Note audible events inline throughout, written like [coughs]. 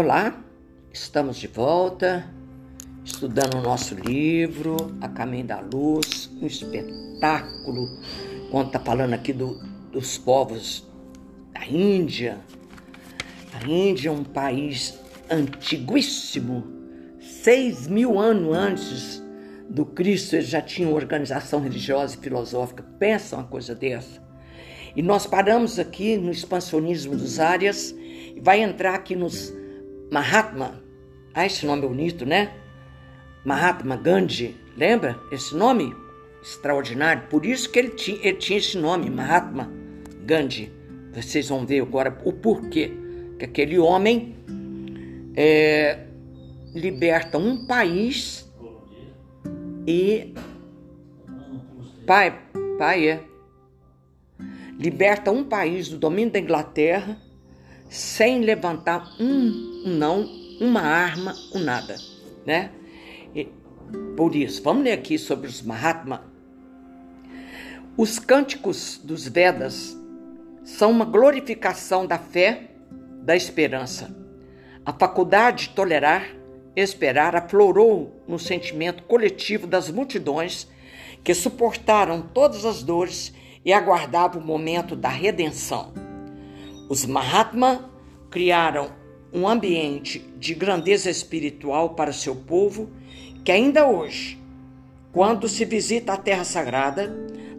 Olá, estamos de volta, estudando o nosso livro, A Caminho da Luz, um espetáculo, quando está falando aqui do, dos povos da Índia. A Índia é um país antiguíssimo, seis mil anos antes do Cristo, eles já tinham organização religiosa e filosófica. Pensa uma coisa dessa. E nós paramos aqui no expansionismo dos áreas, e vai entrar aqui nos Mahatma, ah, esse nome é bonito, né? Mahatma Gandhi, lembra esse nome? Extraordinário, por isso que ele tinha, ele tinha esse nome, Mahatma Gandhi. Vocês vão ver agora o porquê que aquele homem é, liberta um país e pai, pai é liberta um país do domínio da Inglaterra sem levantar um não, uma arma, um nada, né? E, por isso, vamos ler aqui sobre os Mahatma. Os cânticos dos Vedas são uma glorificação da fé, da esperança. A faculdade de tolerar, esperar aflorou no sentimento coletivo das multidões que suportaram todas as dores e aguardavam o momento da redenção. Os Mahatma criaram um ambiente de grandeza espiritual para seu povo que ainda hoje, quando se visita a Terra Sagrada,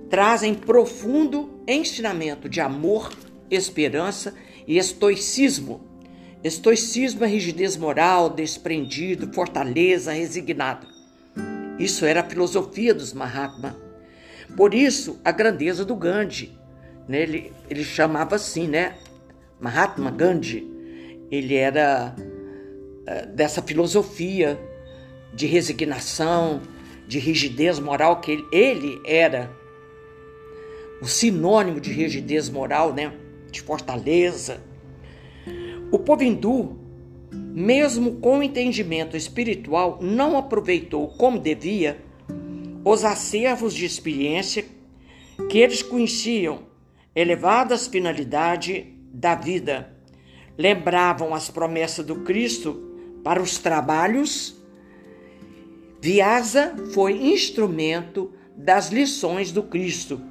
trazem profundo ensinamento de amor, esperança e estoicismo. Estoicismo é rigidez moral, desprendido, fortaleza, resignado. Isso era a filosofia dos Mahatma. Por isso, a grandeza do Gandhi. Né? Ele, ele chamava assim, né? Mahatma Gandhi, ele era uh, dessa filosofia de resignação, de rigidez moral, que ele, ele era o sinônimo de rigidez moral, né? de fortaleza. O povo hindu, mesmo com entendimento espiritual, não aproveitou como devia os acervos de experiência que eles conheciam, elevadas finalidades da vida. Lembravam as promessas do Cristo para os trabalhos. Viasa foi instrumento das lições do Cristo.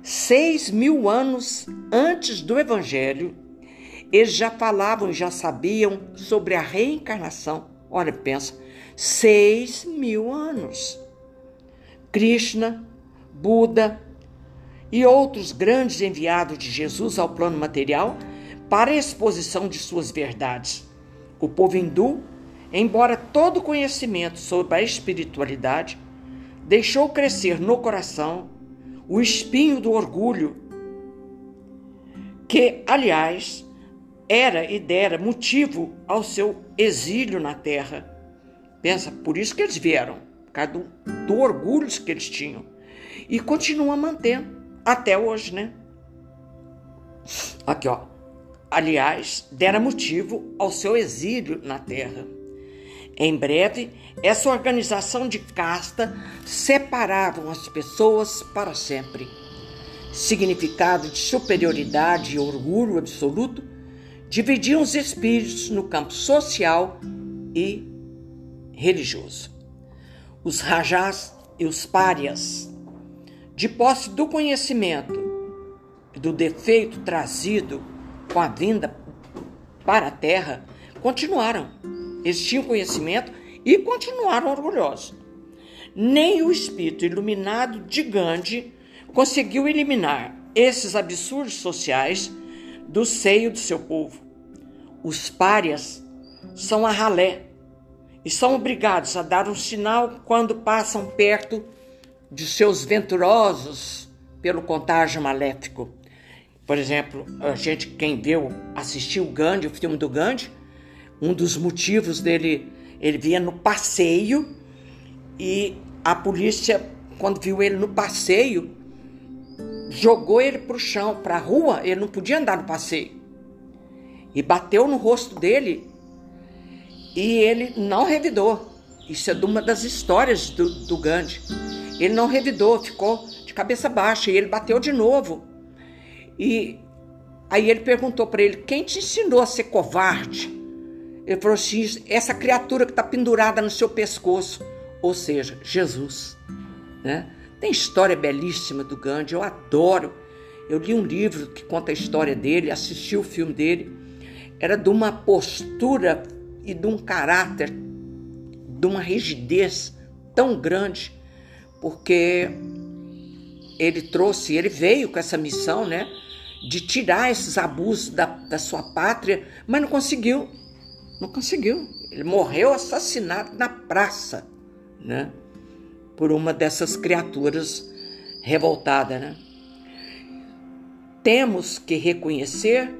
Seis mil anos antes do Evangelho, eles já falavam, já sabiam sobre a reencarnação. Olha, pensa, seis mil anos. Krishna, Buda, e outros grandes enviados de Jesus ao plano material para a exposição de suas verdades. O povo hindu, embora todo conhecimento sobre a espiritualidade, deixou crescer no coração o espinho do orgulho, que, aliás, era e dera motivo ao seu exílio na terra. Pensa, por isso que eles vieram, por causa do, do orgulho que eles tinham. E continuam mantendo até hoje, né? Aqui, ó. Aliás, dera motivo ao seu exílio na terra. Em breve, essa organização de casta separava as pessoas para sempre. Significado de superioridade e orgulho absoluto dividiam os espíritos no campo social e religioso. Os rajás e os párias de posse do conhecimento do defeito trazido com a vinda para a terra, continuaram. Eles tinham conhecimento e continuaram orgulhosos. Nem o espírito iluminado de Gandhi conseguiu eliminar esses absurdos sociais do seio do seu povo. Os párias são a ralé e são obrigados a dar um sinal quando passam perto de seus venturosos pelo contágio maléfico. Por exemplo, a gente, quem viu, assistiu o Gandhi, o filme do Gandhi, um dos motivos dele, ele vinha no passeio e a polícia, quando viu ele no passeio, jogou ele para o chão, para a rua, ele não podia andar no passeio. E bateu no rosto dele e ele não revidou. Isso é de uma das histórias do, do Gandhi. Ele não revidou, ficou de cabeça baixa e ele bateu de novo. E aí ele perguntou para ele: Quem te ensinou a ser covarde? Ele falou assim: essa criatura que está pendurada no seu pescoço, ou seja, Jesus. Né? Tem história belíssima do Gandhi, eu adoro. Eu li um livro que conta a história dele, assisti o filme dele. Era de uma postura e de um caráter, de uma rigidez tão grande, porque ele trouxe, ele veio com essa missão, né? De tirar esses abusos da, da sua pátria, mas não conseguiu. Não conseguiu. Ele morreu assassinado na praça, né? Por uma dessas criaturas revoltadas, né? Temos que reconhecer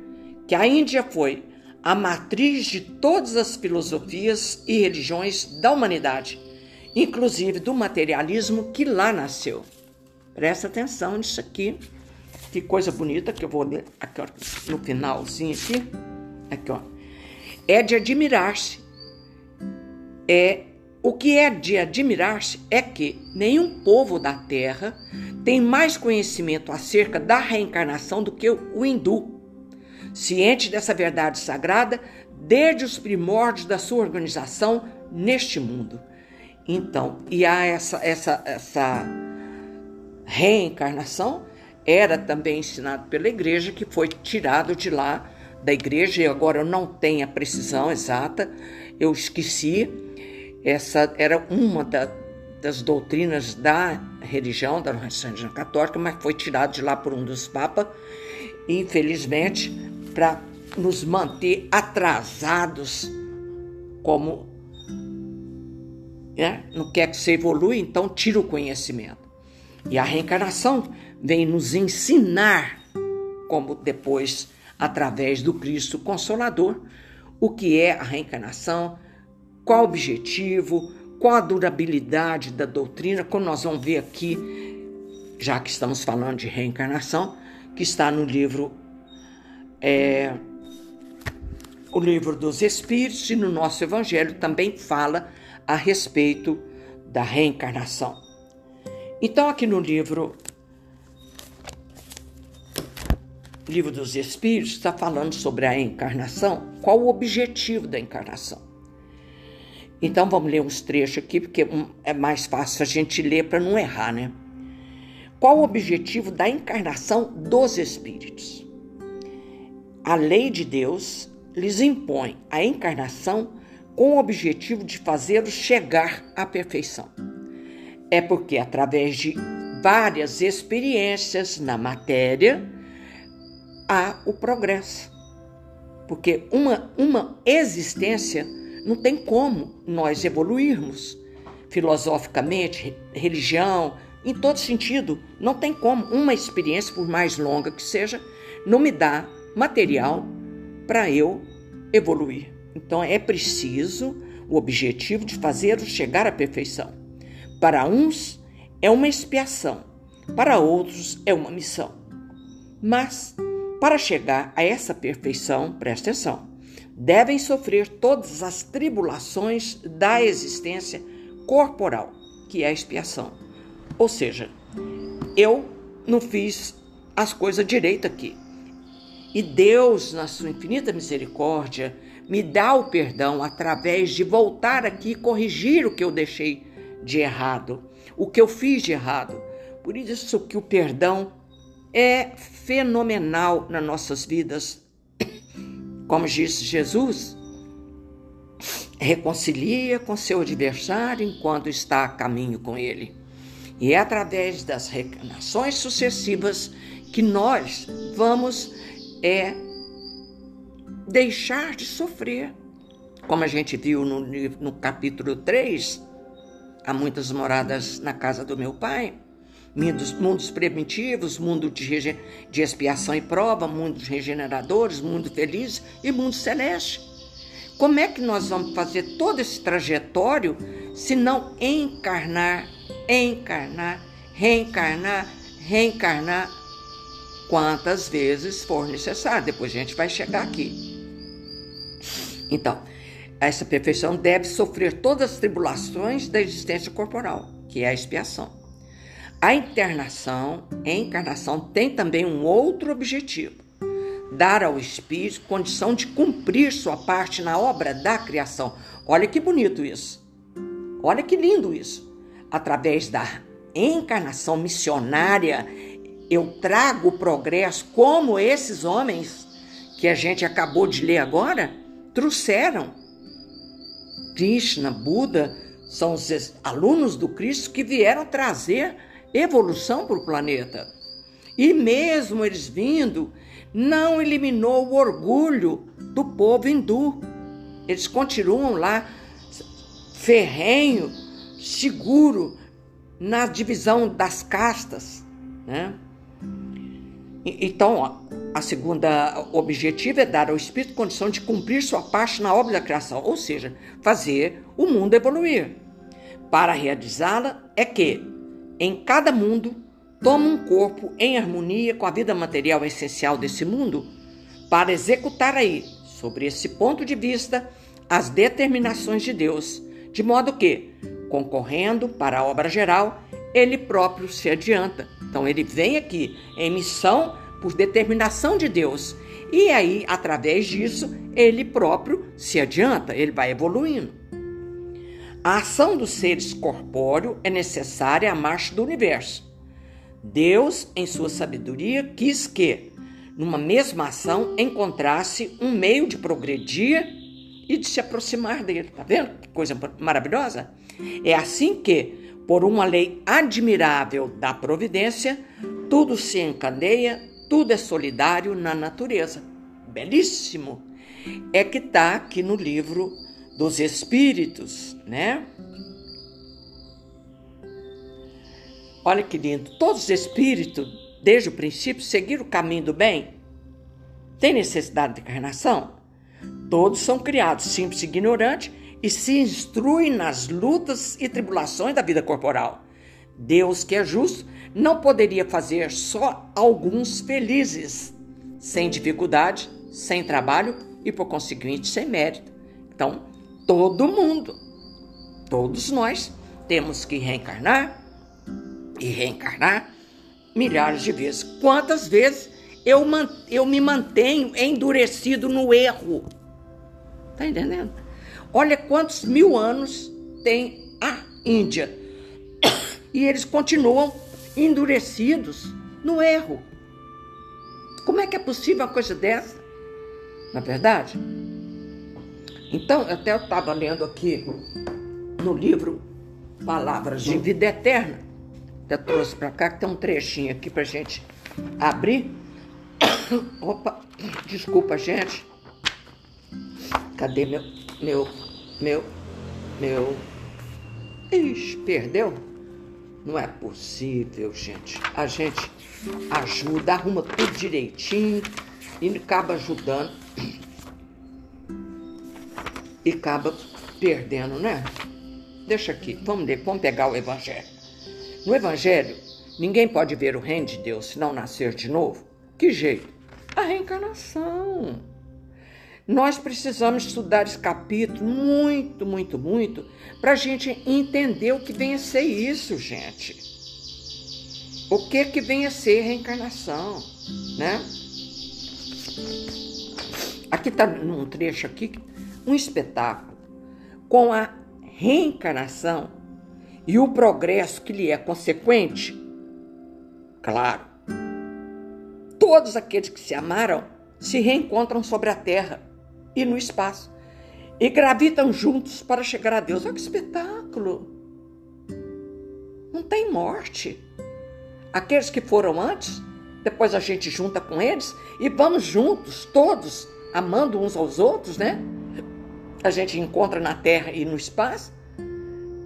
que a Índia foi a matriz de todas as filosofias e religiões da humanidade, inclusive do materialismo que lá nasceu. Presta atenção nisso aqui. Que coisa bonita que eu vou ler aqui, ó, no finalzinho aqui. Aqui, ó é de admirar-se. É o que é de admirar-se é que nenhum povo da Terra tem mais conhecimento acerca da reencarnação do que o hindu, ciente dessa verdade sagrada desde os primórdios da sua organização neste mundo. Então, e há essa, essa, essa reencarnação era também ensinado pela igreja que foi tirado de lá da igreja, e agora eu não tenho a precisão exata, eu esqueci. Essa era uma da, das doutrinas da religião, da religião católica, mas foi tirado de lá por um dos papas, infelizmente, para nos manter atrasados, como né? não quer que você evolui, então tira o conhecimento. E a reencarnação vem nos ensinar como depois através do Cristo Consolador, o que é a reencarnação, qual o objetivo, qual a durabilidade da doutrina, como nós vamos ver aqui, já que estamos falando de reencarnação, que está no livro é, o livro dos Espíritos e no nosso Evangelho também fala a respeito da reencarnação. Então, aqui no livro Livro dos Espíritos está falando sobre a encarnação, qual o objetivo da encarnação. Então vamos ler uns trechos aqui, porque é mais fácil a gente ler para não errar, né? Qual o objetivo da encarnação dos espíritos? A lei de Deus lhes impõe a encarnação com o objetivo de fazê-los chegar à perfeição. É porque, através de várias experiências na matéria, há o progresso. Porque uma, uma existência não tem como nós evoluirmos filosoficamente, religião, em todo sentido. Não tem como. Uma experiência, por mais longa que seja, não me dá material para eu evoluir. Então é preciso o objetivo de fazê-lo chegar à perfeição. Para uns é uma expiação, para outros é uma missão. Mas para chegar a essa perfeição, presta atenção, devem sofrer todas as tribulações da existência corporal, que é a expiação. Ou seja, eu não fiz as coisas direito aqui. E Deus, na sua infinita misericórdia, me dá o perdão através de voltar aqui e corrigir o que eu deixei de errado, o que eu fiz de errado. Por isso que o perdão é fenomenal nas nossas vidas. [coughs] Como disse Jesus, reconcilia com seu adversário enquanto está a caminho com ele. E é através das reencarnações sucessivas que nós vamos é, deixar de sofrer. Como a gente viu no, no capítulo 3, há muitas moradas na casa do meu pai mundos, mundos primitivos, mundo de, de expiação e prova, mundos regeneradores, mundo feliz e mundo celeste. Como é que nós vamos fazer todo esse trajetório se não encarnar, encarnar, reencarnar, reencarnar quantas vezes for necessário? Depois a gente vai chegar aqui. Então, essa perfeição deve sofrer todas as tribulações da existência corporal, que é a expiação. A internação, a encarnação tem também um outro objetivo: dar ao Espírito condição de cumprir sua parte na obra da criação. Olha que bonito isso. Olha que lindo isso. Através da encarnação missionária, eu trago o progresso como esses homens que a gente acabou de ler agora trouxeram. Krishna, Buda, são os alunos do Cristo que vieram trazer evolução para o planeta. E mesmo eles vindo, não eliminou o orgulho do povo hindu. Eles continuam lá ferrenho, seguro na divisão das castas, né? Então, a segunda objetivo é dar ao espírito condição de cumprir sua parte na obra da criação, ou seja, fazer o mundo evoluir. Para realizá-la é que em cada mundo toma um corpo em harmonia com a vida material essencial desse mundo para executar aí, sobre esse ponto de vista, as determinações de Deus, de modo que, concorrendo para a obra geral, ele próprio se adianta. Então ele vem aqui em missão por determinação de Deus. E aí, através disso, ele próprio se adianta, ele vai evoluindo. A ação dos seres corpóreos é necessária à marcha do universo. Deus, em sua sabedoria, quis que, numa mesma ação, encontrasse um meio de progredir e de se aproximar dele. Tá vendo que coisa maravilhosa? É assim que, por uma lei admirável da providência, tudo se encadeia, tudo é solidário na natureza. Belíssimo! É que está aqui no livro dos Espíritos, né? Olha que lindo. Todos os espíritos, desde o princípio, seguiram o caminho do bem. Tem necessidade de encarnação? Todos são criados simples e ignorantes e se instruem nas lutas e tribulações da vida corporal. Deus, que é justo, não poderia fazer só alguns felizes, sem dificuldade, sem trabalho e, por conseguinte, sem mérito. Então, todo mundo, todos nós, temos que reencarnar e reencarnar milhares de vezes. Quantas vezes eu, eu me mantenho endurecido no erro? Tá entendendo? Olha quantos mil anos tem a Índia. E eles continuam endurecidos no erro. Como é que é possível uma coisa dessa? Na é verdade? Então, até eu estava lendo aqui no livro Palavras de Vida Eterna, até trouxe para cá, que tem um trechinho aqui para gente abrir. [coughs] Opa, desculpa, gente. Cadê meu, meu, meu, meu... Ixi, perdeu? Não é possível, gente. A gente ajuda, arruma tudo direitinho e acaba ajudando e acaba perdendo, né? Deixa aqui, vamos, vamos pegar o Evangelho. No Evangelho, ninguém pode ver o reino de Deus se não nascer de novo. Que jeito? A reencarnação. Nós precisamos estudar esse capítulo muito, muito, muito para a gente entender o que vem a ser isso, gente. O que que vem a ser reencarnação, né? Aqui está num trecho aqui um espetáculo com a reencarnação e o progresso que lhe é consequente? Claro. Todos aqueles que se amaram se reencontram sobre a terra e no espaço e gravitam juntos para chegar a Deus. Olha que espetáculo! Não tem morte. Aqueles que foram antes, depois a gente junta com eles e vamos juntos, todos, amando uns aos outros, né? A gente encontra na terra e no espaço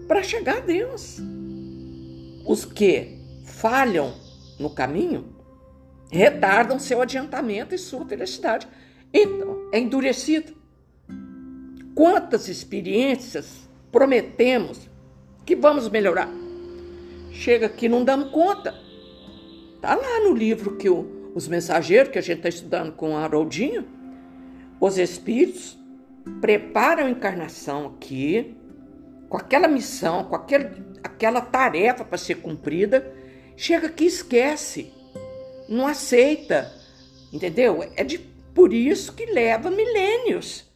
para chegar a Deus. Os que falham no caminho retardam seu adiantamento e sua felicidade. Então, é endurecido. Quantas experiências prometemos que vamos melhorar? Chega aqui não damos conta. Está lá no livro que o, os mensageiros que a gente está estudando com o Haroldinho, os espíritos preparam a encarnação aqui com aquela missão, com aquele, aquela tarefa para ser cumprida, chega que esquece, não aceita, entendeu? É, de, Por isso que leva milênios.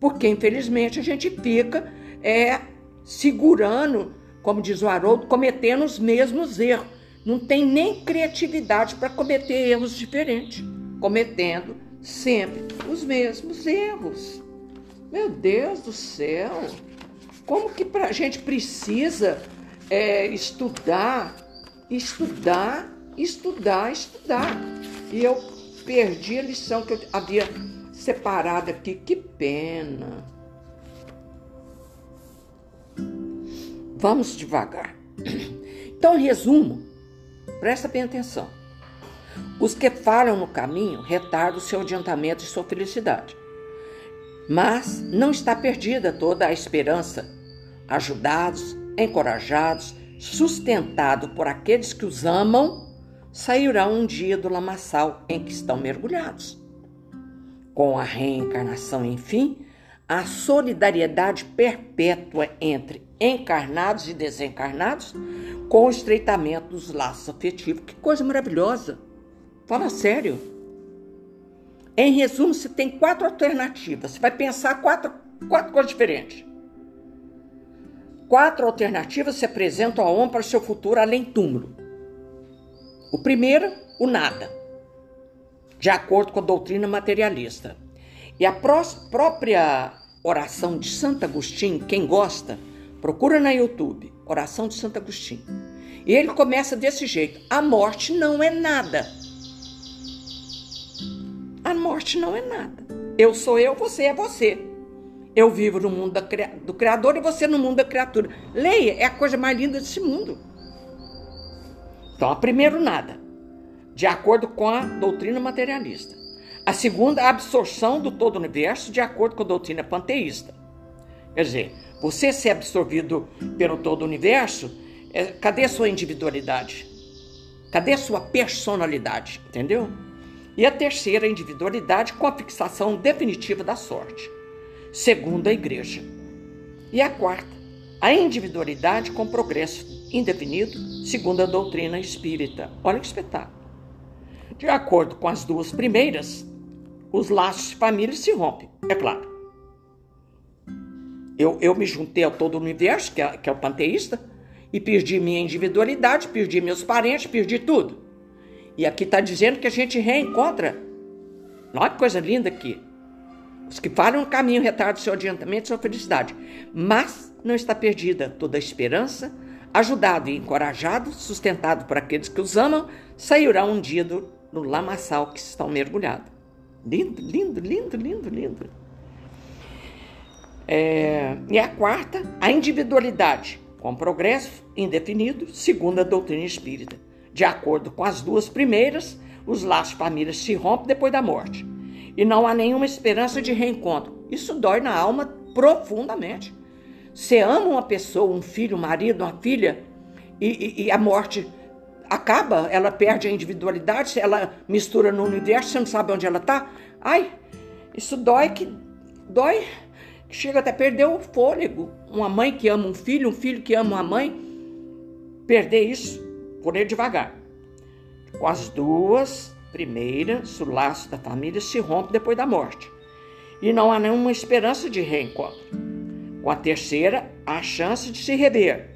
Porque, infelizmente, a gente fica é, segurando, como diz o Haroldo, cometendo os mesmos erros. Não tem nem criatividade para cometer erros diferentes, cometendo sempre os mesmos erros. Meu Deus do céu! Como que a gente precisa é, estudar, estudar, estudar, estudar? E eu perdi a lição que eu havia separado aqui. Que pena. Vamos devagar. Então, resumo, presta bem atenção. Os que falham no caminho retardam seu adiantamento e sua felicidade. Mas não está perdida toda a esperança. Ajudados, encorajados, sustentados por aqueles que os amam, sairão um dia do lamaçal em que estão mergulhados. Com a reencarnação, enfim, a solidariedade perpétua entre encarnados e desencarnados, com o estreitamento dos laços afetivos. Que coisa maravilhosa! Fala sério. Em resumo, você tem quatro alternativas. Você vai pensar quatro, quatro coisas diferentes. Quatro alternativas se apresentam ao homem para o seu futuro além túmulo. O primeiro, o nada, de acordo com a doutrina materialista. E a própria oração de Santo Agostinho, quem gosta, procura na YouTube, oração de Santo Agostinho. E ele começa desse jeito: a morte não é nada. Morte não é nada. Eu sou eu, você é você. Eu vivo no mundo do Criador e você no mundo da criatura. Leia, é a coisa mais linda desse mundo. Então, a primeiro, nada, de acordo com a doutrina materialista. A segunda, a absorção do todo universo, de acordo com a doutrina panteísta. Quer dizer, você ser absorvido pelo todo universo, é, cadê a sua individualidade? Cadê a sua personalidade? Entendeu? E a terceira, a individualidade com a fixação definitiva da sorte, segundo a igreja. E a quarta, a individualidade com progresso indefinido, segundo a doutrina espírita. Olha que espetáculo. De acordo com as duas primeiras, os laços de família se rompem, é claro. Eu, eu me juntei ao todo o universo, que é, que é o panteísta, e perdi minha individualidade, perdi meus parentes, perdi tudo. E aqui está dizendo que a gente reencontra. Olha que coisa linda aqui. Os que falham no caminho retardam seu adiantamento e sua felicidade. Mas não está perdida toda a esperança, Ajudado e encorajado, sustentado por aqueles que os amam, sairá um dia do, no lamaçal que estão mergulhados. Lindo, lindo, lindo, lindo, lindo. É, e a quarta, a individualidade, com progresso indefinido, segundo a doutrina espírita. De acordo com as duas primeiras, os laços famílias se rompem depois da morte. E não há nenhuma esperança de reencontro. Isso dói na alma profundamente. Você ama uma pessoa, um filho, um marido, uma filha, e, e, e a morte acaba, ela perde a individualidade, ela mistura no universo, você não sabe onde ela está. Ai, isso dói que dói, que chega até perder o fôlego. Uma mãe que ama um filho, um filho que ama uma mãe, perder isso, ele devagar. Com as duas primeiras, o laço da família se rompe depois da morte. E não há nenhuma esperança de reencontro. Com a terceira, há chance de se rever,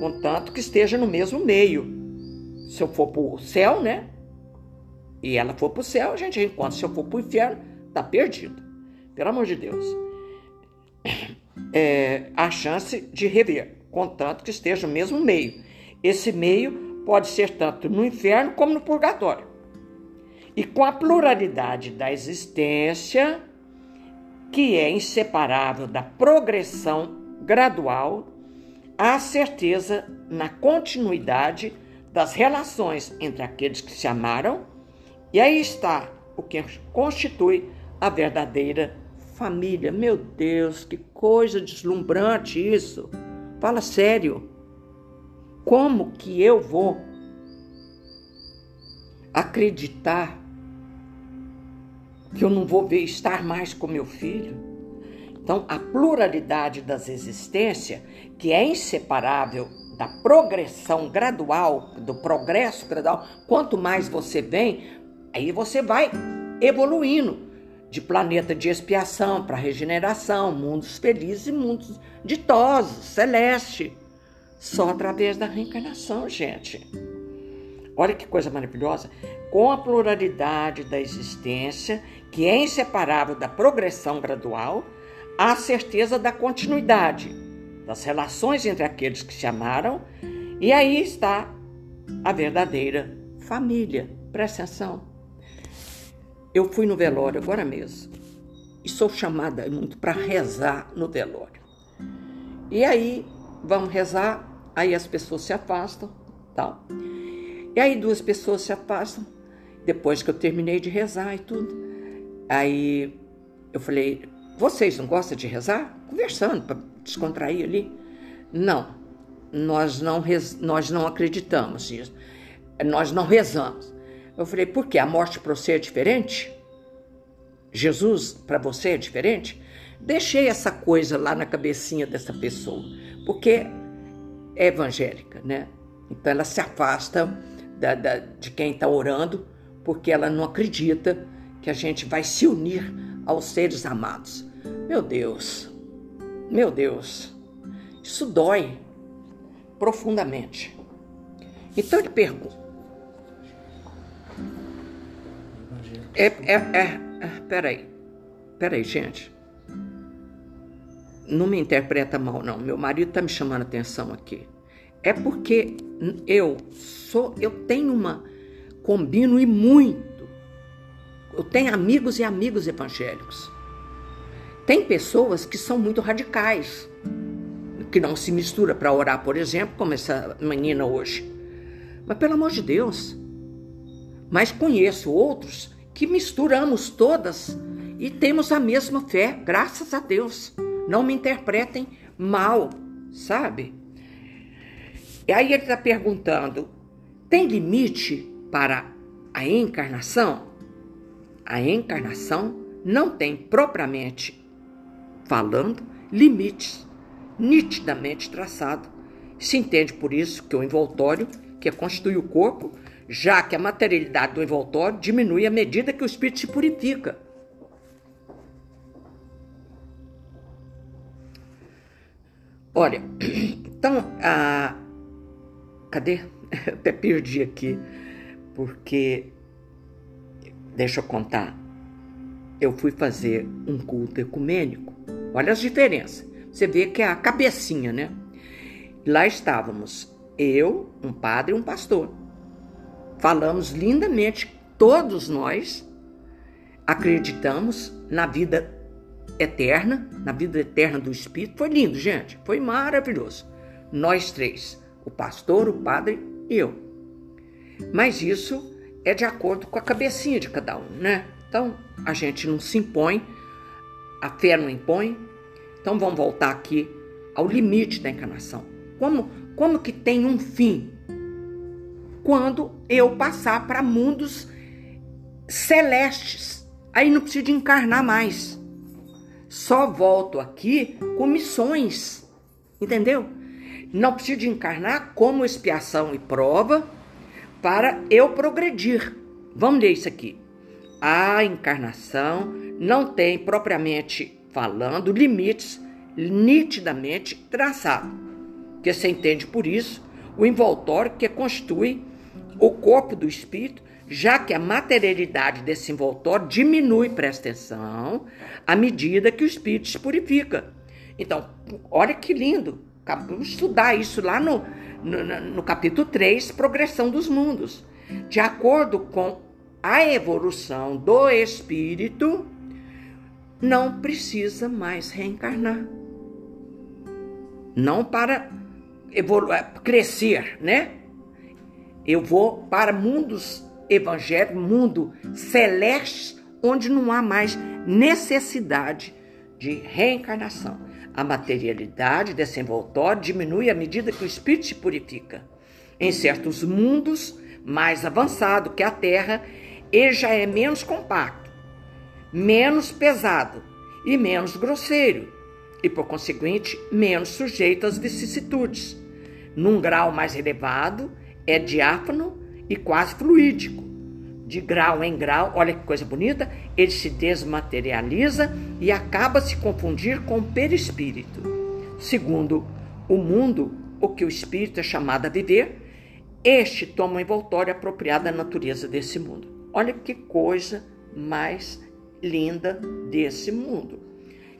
contanto que esteja no mesmo meio. Se eu for para o céu, né? E ela for para o céu, a gente reencontra. Se eu for para o inferno, tá perdido. Pelo amor de Deus. É, há chance de rever, contanto que esteja no mesmo meio. Esse meio pode ser tanto no inferno como no purgatório. E com a pluralidade da existência, que é inseparável da progressão gradual, há certeza na continuidade das relações entre aqueles que se amaram, e aí está o que constitui a verdadeira família. Meu Deus, que coisa deslumbrante isso! Fala sério. Como que eu vou acreditar que eu não vou ver estar mais com meu filho. Então, a pluralidade das existências, que é inseparável da progressão gradual, do progresso gradual, quanto mais você vem, aí você vai evoluindo. de planeta de expiação para regeneração, mundos felizes e mundos ditosos, celeste. Só através da reencarnação, gente. Olha que coisa maravilhosa. Com a pluralidade da existência, que é inseparável da progressão gradual, há certeza da continuidade das relações entre aqueles que se amaram, e aí está a verdadeira família. Presta atenção. Eu fui no velório agora mesmo e sou chamada muito para rezar no velório. E aí vamos rezar, aí as pessoas se afastam, tal. E aí duas pessoas se afastam depois que eu terminei de rezar e tudo. Aí eu falei: "Vocês não gostam de rezar?" Conversando para descontrair ali. Não. Nós não nós não acreditamos nisso. Nós não rezamos. Eu falei, por quê? A morte para você é diferente? Jesus para você é diferente? Deixei essa coisa lá na cabecinha dessa pessoa, porque evangélica, né? Então ela se afasta da, da, de quem está orando, porque ela não acredita que a gente vai se unir aos seres amados. Meu Deus, meu Deus, isso dói profundamente. Então ele pergunta, É, é, é, é, peraí. Peraí, gente. Não me interpreta mal, não. Meu marido tá me chamando atenção aqui. É porque eu sou, eu tenho uma, combino e muito. Eu tenho amigos e amigos evangélicos. Tem pessoas que são muito radicais, que não se mistura para orar, por exemplo, como essa menina hoje. Mas pelo amor de Deus. Mas conheço outros que misturamos todas e temos a mesma fé, graças a Deus. Não me interpretem mal, sabe? E aí ele está perguntando: tem limite para a encarnação? A encarnação não tem propriamente falando limites nitidamente traçado. Se entende por isso que o envoltório que constitui o corpo já que a materialidade do envoltório diminui à medida que o espírito se purifica. Olha, [clears throat] então, a... cadê? [laughs] até perdi aqui, porque, deixa eu contar, eu fui fazer um culto ecumênico. Olha as diferenças. Você vê que é a cabecinha, né? Lá estávamos eu, um padre e um pastor falamos lindamente, todos nós acreditamos na vida eterna, na vida eterna do Espírito. Foi lindo, gente, foi maravilhoso. Nós três, o pastor, o padre e eu. Mas isso é de acordo com a cabecinha de cada um, né? Então a gente não se impõe, a fé não impõe. Então vamos voltar aqui ao limite da encarnação. Como, como que tem um fim quando eu passar para mundos celestes. Aí não preciso de encarnar mais. Só volto aqui com missões. Entendeu? Não preciso de encarnar como expiação e prova para eu progredir. Vamos ler isso aqui. A encarnação não tem propriamente falando limites nitidamente traçados. Que você entende por isso o envoltório que constitui o corpo do espírito, já que a materialidade desse envoltório diminui, presta atenção, à medida que o espírito se purifica. Então, olha que lindo. Vamos estudar isso lá no, no, no capítulo 3, Progressão dos Mundos. De acordo com a evolução do espírito, não precisa mais reencarnar. Não para crescer, né? Eu vou para mundos evangélicos, mundo celeste, onde não há mais necessidade de reencarnação. A materialidade desse envoltório diminui à medida que o espírito se purifica. Em certos mundos mais avançados que a Terra, ele já é menos compacto, menos pesado e menos grosseiro, e por conseguinte, menos sujeito às vicissitudes. Num grau mais elevado, é diáfano e quase fluídico. de grau em grau, olha que coisa bonita, ele se desmaterializa e acaba se confundir com o perispírito. Segundo o mundo, o que o espírito é chamado a viver, este toma um envoltório apropriado da natureza desse mundo. Olha que coisa mais linda desse mundo.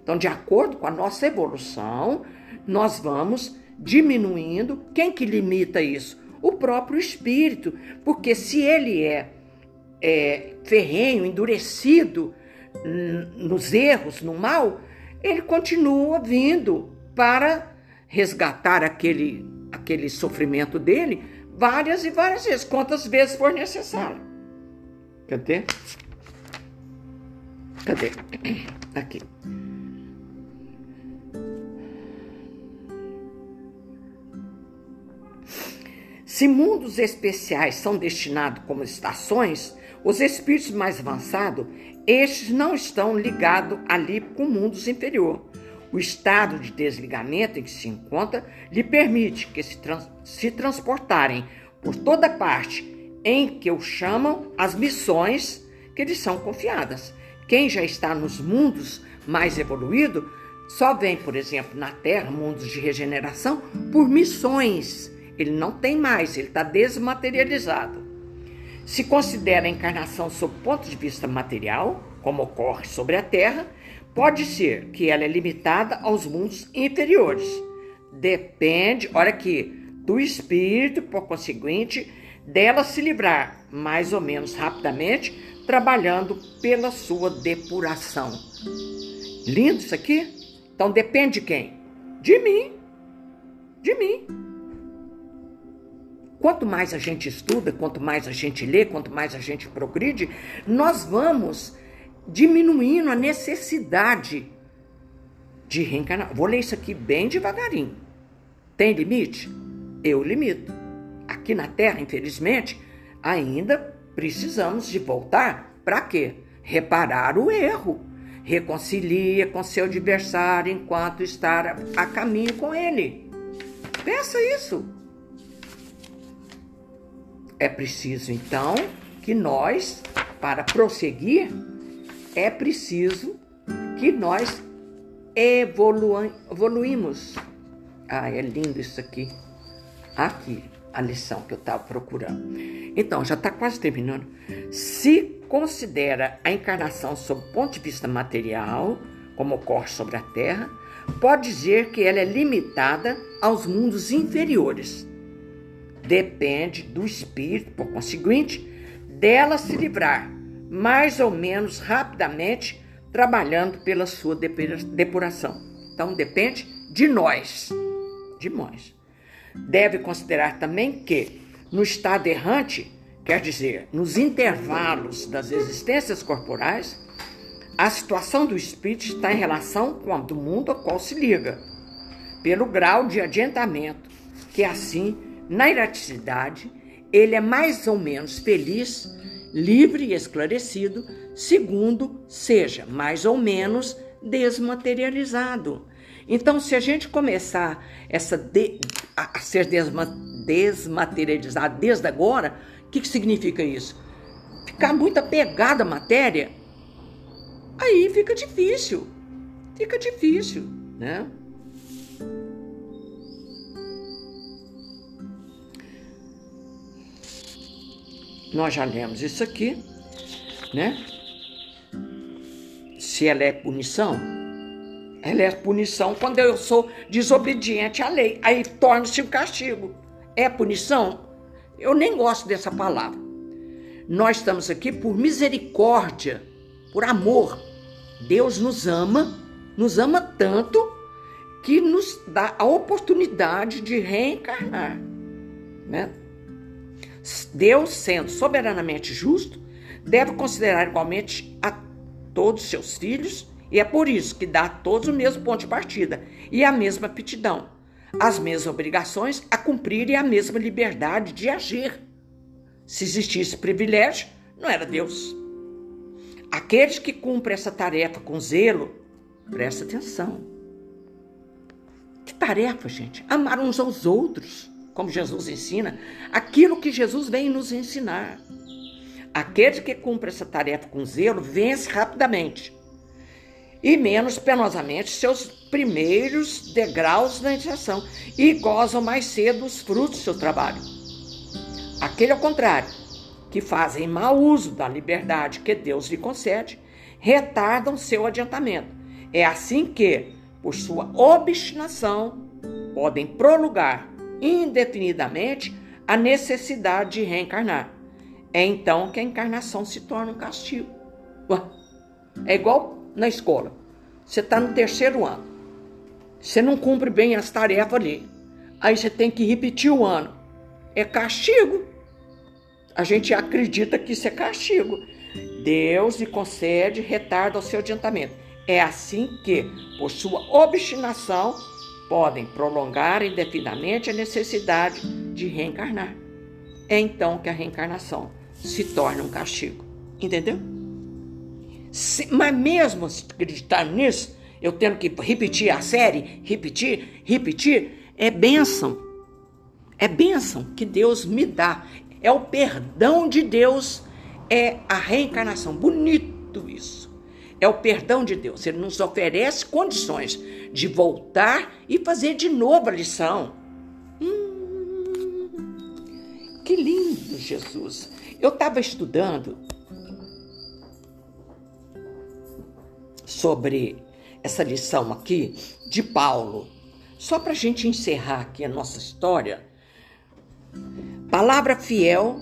Então, de acordo com a nossa evolução, nós vamos diminuindo. Quem que limita isso? O próprio espírito, porque se ele é é, ferrenho, endurecido nos erros, no mal, ele continua vindo para resgatar aquele, aquele sofrimento dele várias e várias vezes, quantas vezes for necessário. Cadê? Cadê? Aqui. Se mundos especiais são destinados como estações, os espíritos mais avançados, estes não estão ligados ali com o mundo inferior. O estado de desligamento em que se encontra lhe permite que se, trans se transportarem por toda parte em que o chamam as missões que lhes são confiadas. Quem já está nos mundos mais evoluídos só vem, por exemplo, na Terra, mundos de regeneração, por missões. Ele não tem mais, ele está desmaterializado. Se considera a encarnação sob ponto de vista material, como ocorre sobre a Terra, pode ser que ela é limitada aos mundos inferiores. Depende, olha aqui, do espírito, por conseguinte, dela se livrar mais ou menos rapidamente, trabalhando pela sua depuração. Lindo isso aqui? Então depende de quem? De mim. De mim. Quanto mais a gente estuda, quanto mais a gente lê, quanto mais a gente progride, nós vamos diminuindo a necessidade de reencarnar. Vou ler isso aqui bem devagarinho. Tem limite? Eu limito. Aqui na Terra, infelizmente, ainda precisamos de voltar para quê? Reparar o erro. Reconcilia com seu adversário enquanto está a caminho com ele. Pensa isso. É preciso então que nós, para prosseguir, é preciso que nós evolu evoluímos. Ah, é lindo isso aqui. Aqui, a lição que eu estava procurando. Então, já está quase terminando. Se considera a encarnação sob o ponto de vista material, como ocorre sobre a Terra, pode dizer que ela é limitada aos mundos inferiores depende do espírito, por conseguinte, dela se livrar mais ou menos rapidamente, trabalhando pela sua depuração. Então depende de nós, de nós. Deve considerar também que no estado errante, quer dizer, nos intervalos das existências corporais, a situação do espírito está em relação com a do mundo ao qual se liga, pelo grau de adiantamento que assim na erraticidade, ele é mais ou menos feliz, livre e esclarecido, segundo seja mais ou menos desmaterializado. Então, se a gente começar essa de, a ser desma, desmaterializado desde agora, o que, que significa isso? Ficar muito apegado à matéria, aí fica difícil. Fica difícil, né? Nós já lemos isso aqui, né? Se ela é punição, ela é punição quando eu sou desobediente à lei. Aí torna-se um castigo. É punição? Eu nem gosto dessa palavra. Nós estamos aqui por misericórdia, por amor. Deus nos ama, nos ama tanto que nos dá a oportunidade de reencarnar, né? Deus, sendo soberanamente justo, deve considerar igualmente a todos seus filhos, e é por isso que dá a todos o mesmo ponto de partida e a mesma aptidão, as mesmas obrigações a cumprir e a mesma liberdade de agir. Se existisse privilégio, não era Deus. Aqueles que cumprem essa tarefa com zelo, presta atenção. Que tarefa, gente? Amar uns aos outros como Jesus ensina, aquilo que Jesus vem nos ensinar. Aquele que cumpre essa tarefa com zelo vence rapidamente e menos penosamente seus primeiros degraus na iniciação e gozam mais cedo os frutos do seu trabalho. Aquele, ao contrário, que fazem mau uso da liberdade que Deus lhe concede, retardam seu adiantamento. É assim que, por sua obstinação, podem prolongar indefinidamente a necessidade de reencarnar. É então que a encarnação se torna um castigo. É igual na escola. Você está no terceiro ano. Você não cumpre bem as tarefas ali. Aí você tem que repetir o ano. É castigo. A gente acredita que isso é castigo. Deus lhe concede retardo ao seu adiantamento. É assim que, por sua obstinação, podem prolongar indefinidamente a necessidade de reencarnar. É então que a reencarnação se torna um castigo. Entendeu? Se, mas mesmo se acreditar nisso, eu tendo que repetir a série, repetir, repetir, é bênção. É bênção que Deus me dá. É o perdão de Deus, é a reencarnação. Bonito isso é o perdão de Deus. Ele nos oferece condições de voltar e fazer de novo a lição. Hum, que lindo, Jesus. Eu estava estudando sobre essa lição aqui de Paulo. Só para a gente encerrar aqui a nossa história. Palavra fiel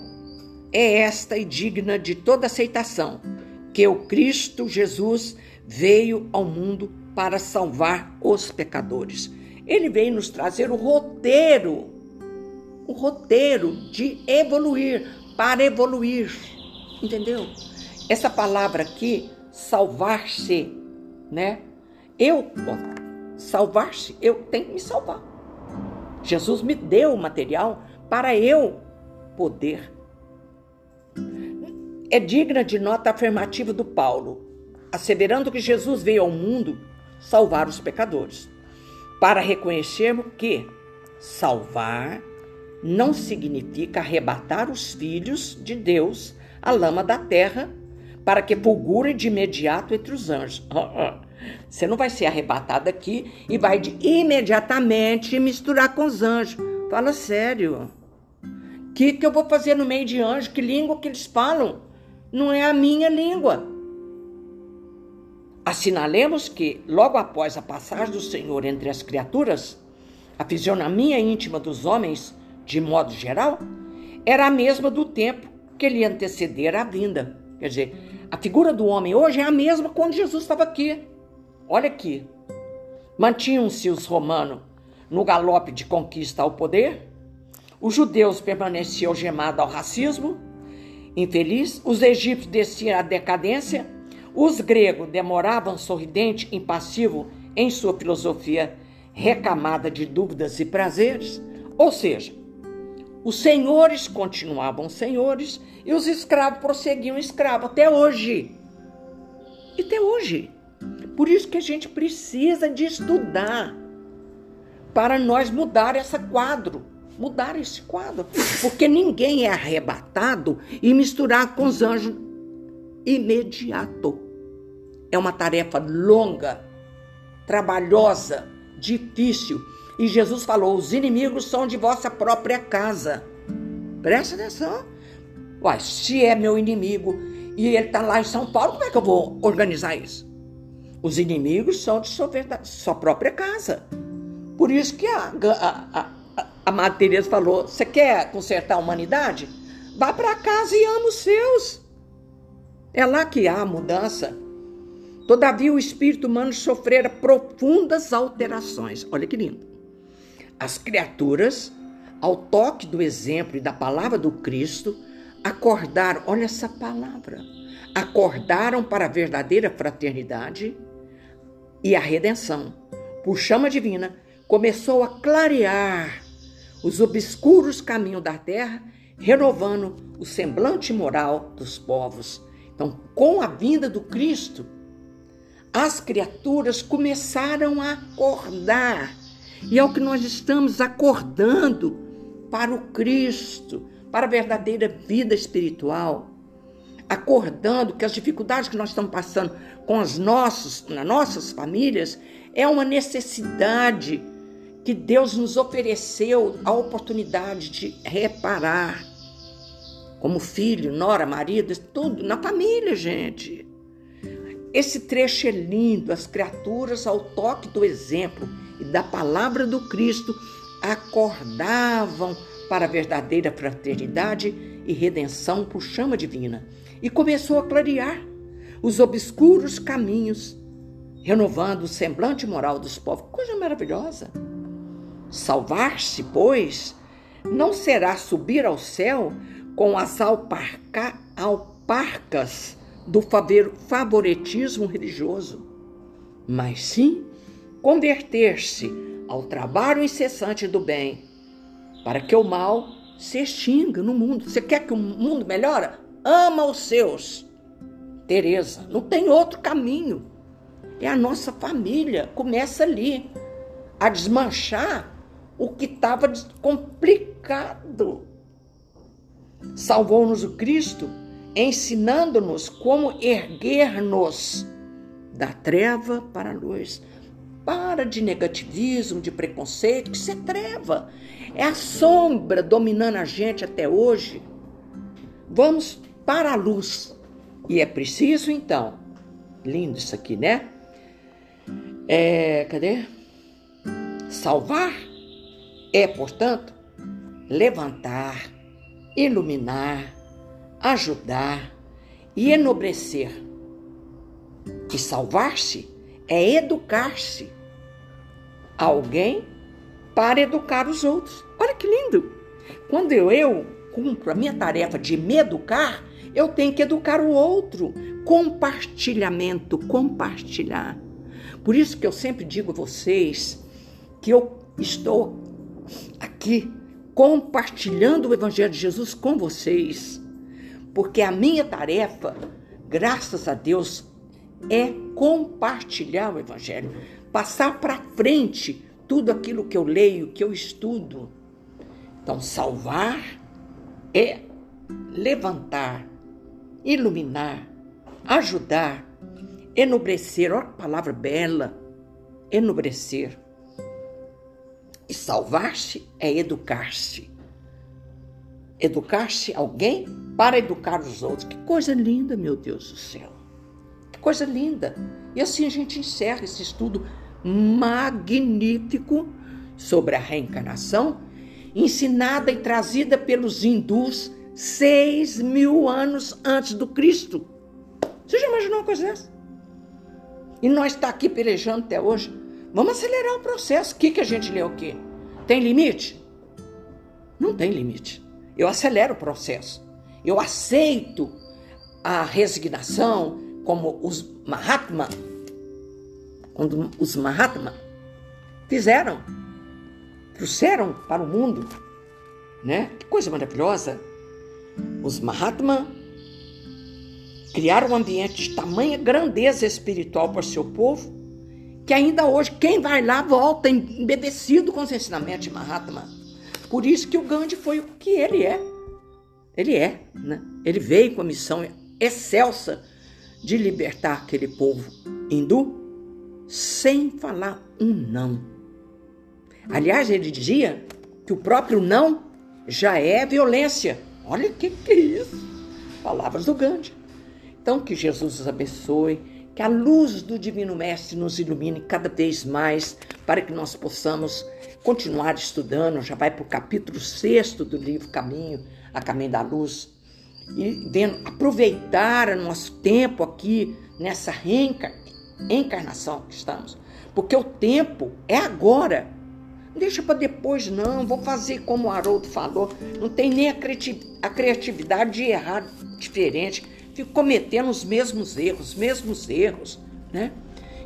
é esta e digna de toda aceitação que o Cristo Jesus veio ao mundo para salvar os pecadores. Ele veio nos trazer o roteiro, o roteiro de evoluir, para evoluir. Entendeu? Essa palavra aqui, salvar-se, né? Eu, salvar-se, eu tenho que me salvar. Jesus me deu o material para eu poder é digna de nota afirmativa do Paulo, asseverando que Jesus veio ao mundo salvar os pecadores, para reconhecermos que salvar não significa arrebatar os filhos de Deus à lama da terra para que fulgurem de imediato entre os anjos. [laughs] Você não vai ser arrebatado aqui e vai de imediatamente misturar com os anjos. Fala sério. O que, que eu vou fazer no meio de anjos? Que língua que eles falam? Não é a minha língua. Assinalemos que, logo após a passagem do Senhor entre as criaturas, a fisionomia íntima dos homens, de modo geral, era a mesma do tempo que lhe antecedera a vinda. Quer dizer, a figura do homem hoje é a mesma quando Jesus estava aqui. Olha aqui. Mantinham-se os romanos no galope de conquista ao poder, os judeus permaneciam algemados ao racismo, infeliz, os egípcios desciam à decadência, os gregos demoravam sorridente, impassivo em sua filosofia recamada de dúvidas e prazeres. Ou seja, os senhores continuavam senhores e os escravos prosseguiam escravos até hoje. E até hoje. Por isso que a gente precisa de estudar para nós mudar esse quadro mudar esse quadro. Porque ninguém é arrebatado e misturar com os anjos imediato. É uma tarefa longa, trabalhosa, difícil. E Jesus falou: os inimigos são de vossa própria casa. Presta atenção. Uai, se é meu inimigo e ele está lá em São Paulo, como é que eu vou organizar isso? Os inimigos são de sua, sua própria casa. Por isso que a, a, a a Madre Teresa falou: você quer consertar a humanidade? Vá para casa e ama os seus. É lá que há a mudança. Todavia, o espírito humano sofrera profundas alterações. Olha que lindo. As criaturas, ao toque do exemplo e da palavra do Cristo, acordaram, olha essa palavra, acordaram para a verdadeira fraternidade e a redenção. Por chama divina, começou a clarear os obscuros caminhos da terra, renovando o semblante moral dos povos. Então, com a vinda do Cristo, as criaturas começaram a acordar. E é o que nós estamos acordando para o Cristo, para a verdadeira vida espiritual. acordando que as dificuldades que nós estamos passando com as nossas, nas nossas famílias, é uma necessidade que Deus nos ofereceu a oportunidade de reparar. Como filho, nora, marido, tudo na família, gente. Esse trecho é lindo, as criaturas, ao toque do exemplo e da palavra do Cristo, acordavam para a verdadeira fraternidade e redenção por chama divina e começou a clarear os obscuros caminhos, renovando o semblante moral dos povos. Coisa maravilhosa! Salvar-se, pois, não será subir ao céu com as alparca, alparcas do favoritismo religioso, mas sim converter-se ao trabalho incessante do bem, para que o mal se extinga no mundo. Você quer que o mundo melhore? Ama os seus. Tereza, não tem outro caminho. É a nossa família. Começa ali a desmanchar o que estava complicado. Salvou-nos o Cristo ensinando-nos como erguer-nos da treva para a luz. Para de negativismo, de preconceito, isso é treva. É a sombra dominando a gente até hoje. Vamos para a luz. E é preciso, então, lindo isso aqui, né? É, cadê? Salvar é, portanto, levantar, iluminar, ajudar e enobrecer. E salvar-se é educar-se. Alguém para educar os outros. Olha que lindo! Quando eu, eu cumpro a minha tarefa de me educar, eu tenho que educar o outro. Compartilhamento, compartilhar. Por isso que eu sempre digo a vocês que eu estou aqui compartilhando o Evangelho de Jesus com vocês porque a minha tarefa, graças a Deus, é compartilhar o Evangelho, passar para frente tudo aquilo que eu leio, que eu estudo. Então, salvar é levantar, iluminar, ajudar, enobrecer. Olha que palavra bela! Enobrecer. E salvar-se é educar-se. Educar-se alguém para educar os outros. Que coisa linda, meu Deus do céu. Que coisa linda. E assim a gente encerra esse estudo magnífico sobre a reencarnação, ensinada e trazida pelos hindus seis mil anos antes do Cristo. Você já imaginou uma coisa dessa? E nós está aqui pelejando até hoje. Vamos acelerar o processo. O que, que a gente o quê? Tem limite? Não tem limite. Eu acelero o processo. Eu aceito a resignação como os Mahatma, quando os Mahatma fizeram, trouxeram para o mundo, né? Que coisa maravilhosa! Os Mahatma criaram um ambiente de tamanha grandeza espiritual para seu povo, que ainda hoje quem vai lá volta embebecido com os ensinamentos de Mahatma. Por isso que o Gandhi foi o que ele é. Ele é, né? Ele veio com a missão excelsa de libertar aquele povo hindu sem falar um não. Aliás, ele dizia que o próprio não já é violência. Olha o que, que é isso. Palavras do Gandhi. Então, que Jesus os abençoe, que a luz do Divino Mestre nos ilumine cada vez mais para que nós possamos continuar estudando. Já vai para o capítulo 6 do livro Caminho a caminho da luz e vendo, aproveitar o nosso tempo aqui nessa reencarnação que estamos. Porque o tempo é agora. Deixa para depois, não. Vou fazer como o Haroldo falou. Não tem nem a criatividade de errar diferente. Fico cometendo os mesmos erros, os mesmos erros, né?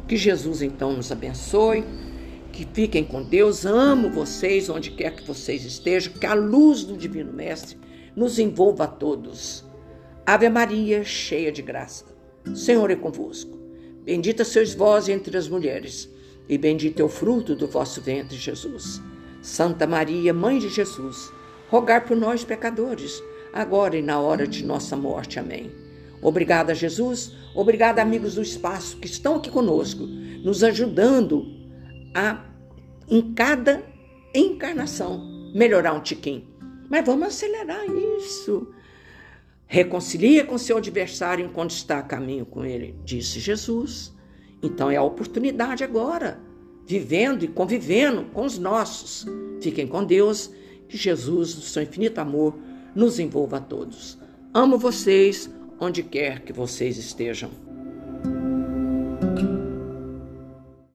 Que Jesus então nos abençoe. Que fiquem com Deus. Amo vocês onde quer que vocês estejam. Que a luz do Divino Mestre nos envolva a todos. Ave Maria, cheia de graça, Senhor é convosco. Bendita sois vós entre as mulheres, e bendito é o fruto do vosso ventre, Jesus. Santa Maria, Mãe de Jesus, rogai por nós, pecadores, agora e na hora de nossa morte. Amém. Obrigada, Jesus. Obrigada, amigos do espaço que estão aqui conosco, nos ajudando a, em cada encarnação, melhorar um tiquinho. Mas vamos acelerar isso. Reconcilia com seu adversário enquanto está a caminho com ele, disse Jesus. Então é a oportunidade agora, vivendo e convivendo com os nossos. Fiquem com Deus, que Jesus, no seu infinito amor, nos envolva a todos. Amo vocês onde quer que vocês estejam.